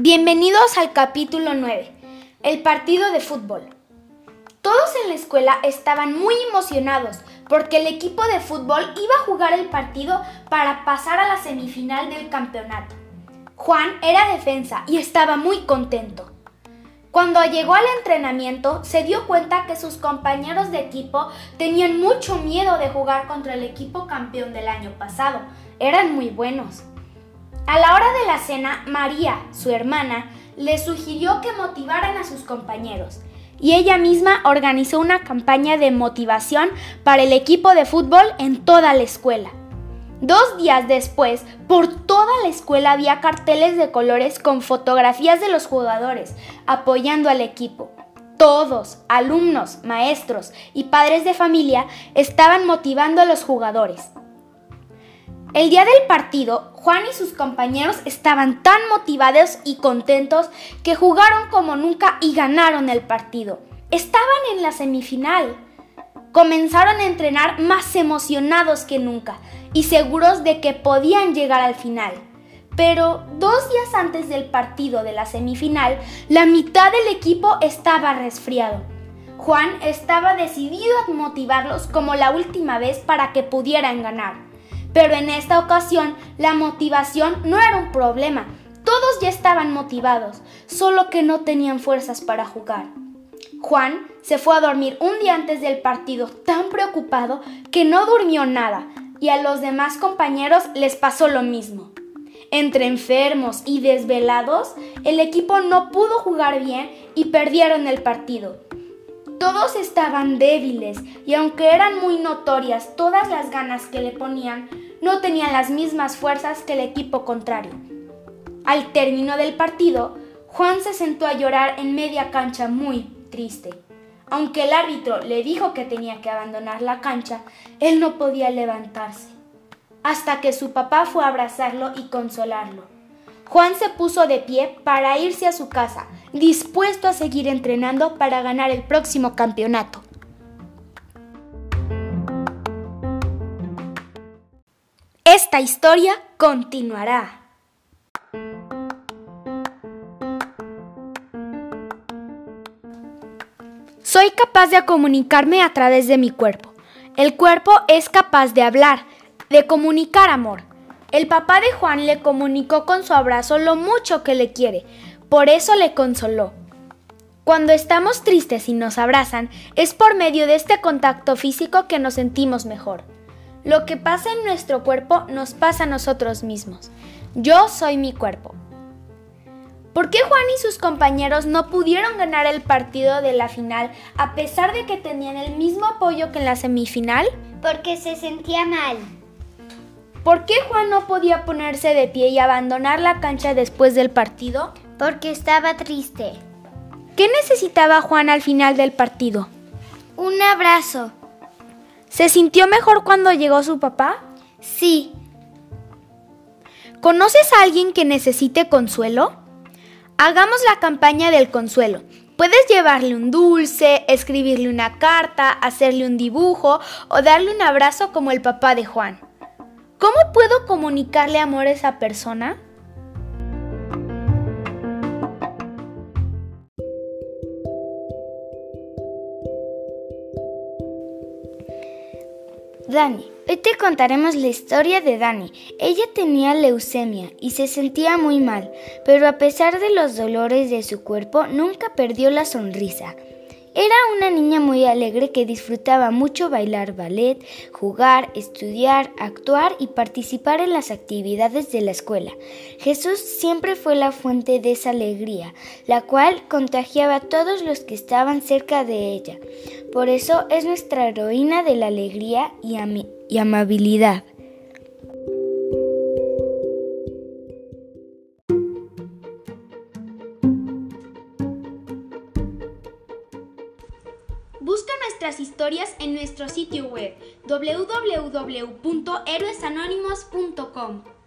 Bienvenidos al capítulo 9, el partido de fútbol. Todos en la escuela estaban muy emocionados porque el equipo de fútbol iba a jugar el partido para pasar a la semifinal del campeonato. Juan era defensa y estaba muy contento. Cuando llegó al entrenamiento, se dio cuenta que sus compañeros de equipo tenían mucho miedo de jugar contra el equipo campeón del año pasado. Eran muy buenos. A la hora de la cena, María, su hermana, le sugirió que motivaran a sus compañeros y ella misma organizó una campaña de motivación para el equipo de fútbol en toda la escuela. Dos días después, por toda la escuela había carteles de colores con fotografías de los jugadores apoyando al equipo. Todos, alumnos, maestros y padres de familia, estaban motivando a los jugadores. El día del partido, Juan y sus compañeros estaban tan motivados y contentos que jugaron como nunca y ganaron el partido. Estaban en la semifinal. Comenzaron a entrenar más emocionados que nunca y seguros de que podían llegar al final. Pero dos días antes del partido de la semifinal, la mitad del equipo estaba resfriado. Juan estaba decidido a motivarlos como la última vez para que pudieran ganar. Pero en esta ocasión la motivación no era un problema. Todos ya estaban motivados, solo que no tenían fuerzas para jugar. Juan se fue a dormir un día antes del partido tan preocupado que no durmió nada y a los demás compañeros les pasó lo mismo. Entre enfermos y desvelados, el equipo no pudo jugar bien y perdieron el partido. Todos estaban débiles y aunque eran muy notorias todas las ganas que le ponían, no tenían las mismas fuerzas que el equipo contrario. Al término del partido, Juan se sentó a llorar en media cancha muy triste. Aunque el árbitro le dijo que tenía que abandonar la cancha, él no podía levantarse. Hasta que su papá fue a abrazarlo y consolarlo. Juan se puso de pie para irse a su casa, dispuesto a seguir entrenando para ganar el próximo campeonato. Esta historia continuará. Soy capaz de comunicarme a través de mi cuerpo. El cuerpo es capaz de hablar, de comunicar amor. El papá de Juan le comunicó con su abrazo lo mucho que le quiere, por eso le consoló. Cuando estamos tristes y nos abrazan, es por medio de este contacto físico que nos sentimos mejor. Lo que pasa en nuestro cuerpo nos pasa a nosotros mismos. Yo soy mi cuerpo. ¿Por qué Juan y sus compañeros no pudieron ganar el partido de la final a pesar de que tenían el mismo apoyo que en la semifinal? Porque se sentía mal. ¿Por qué Juan no podía ponerse de pie y abandonar la cancha después del partido? Porque estaba triste. ¿Qué necesitaba Juan al final del partido? Un abrazo. ¿Se sintió mejor cuando llegó su papá? Sí. ¿Conoces a alguien que necesite consuelo? Hagamos la campaña del consuelo. Puedes llevarle un dulce, escribirle una carta, hacerle un dibujo o darle un abrazo como el papá de Juan. ¿Cómo puedo comunicarle amor a esa persona? Dani. Hoy te contaremos la historia de Dani. Ella tenía leucemia y se sentía muy mal, pero a pesar de los dolores de su cuerpo nunca perdió la sonrisa. Era una niña muy alegre que disfrutaba mucho bailar ballet, jugar, estudiar, actuar y participar en las actividades de la escuela. Jesús siempre fue la fuente de esa alegría, la cual contagiaba a todos los que estaban cerca de ella. Por eso es nuestra heroína de la alegría y, amabilidad. Busca nuestras historias en nuestro sitio web www.héroesanónimos.com.